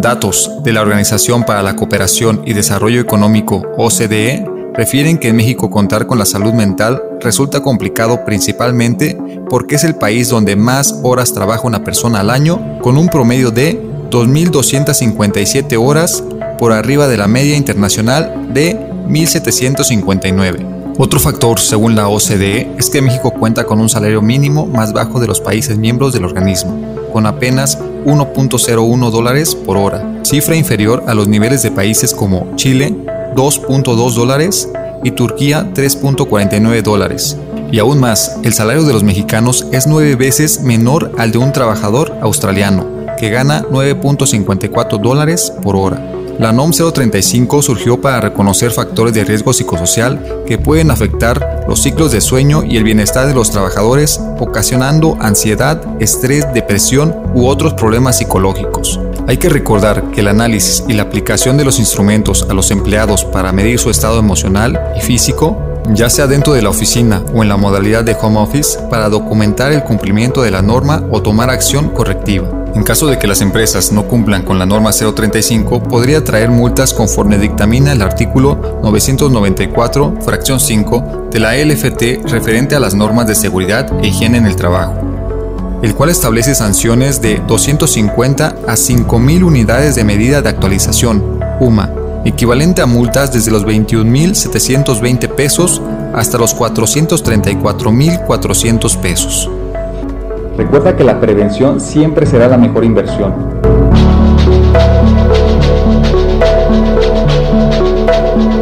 Datos de la Organización para la Cooperación y Desarrollo Económico OCDE refieren que en México contar con la salud mental resulta complicado principalmente porque es el país donde más horas trabaja una persona al año, con un promedio de 2.257 horas por arriba de la media internacional de 1.759. Otro factor, según la OCDE, es que México cuenta con un salario mínimo más bajo de los países miembros del organismo, con apenas 1.01 dólares por hora, cifra inferior a los niveles de países como Chile, 2.2 dólares y Turquía 3.49 dólares. Y aún más, el salario de los mexicanos es nueve veces menor al de un trabajador australiano, que gana 9.54 dólares por hora. La NOM 035 surgió para reconocer factores de riesgo psicosocial que pueden afectar los ciclos de sueño y el bienestar de los trabajadores, ocasionando ansiedad, estrés, depresión u otros problemas psicológicos. Hay que recordar que el análisis y la aplicación de los instrumentos a los empleados para medir su estado emocional y físico, ya sea dentro de la oficina o en la modalidad de home office, para documentar el cumplimiento de la norma o tomar acción correctiva. En caso de que las empresas no cumplan con la norma 035, podría traer multas conforme dictamina el artículo 994, fracción 5 de la LFT referente a las normas de seguridad e higiene en el trabajo el cual establece sanciones de 250 a 5.000 unidades de medida de actualización, UMA, equivalente a multas desde los 21.720 pesos hasta los 434.400 pesos. Recuerda que la prevención siempre será la mejor inversión.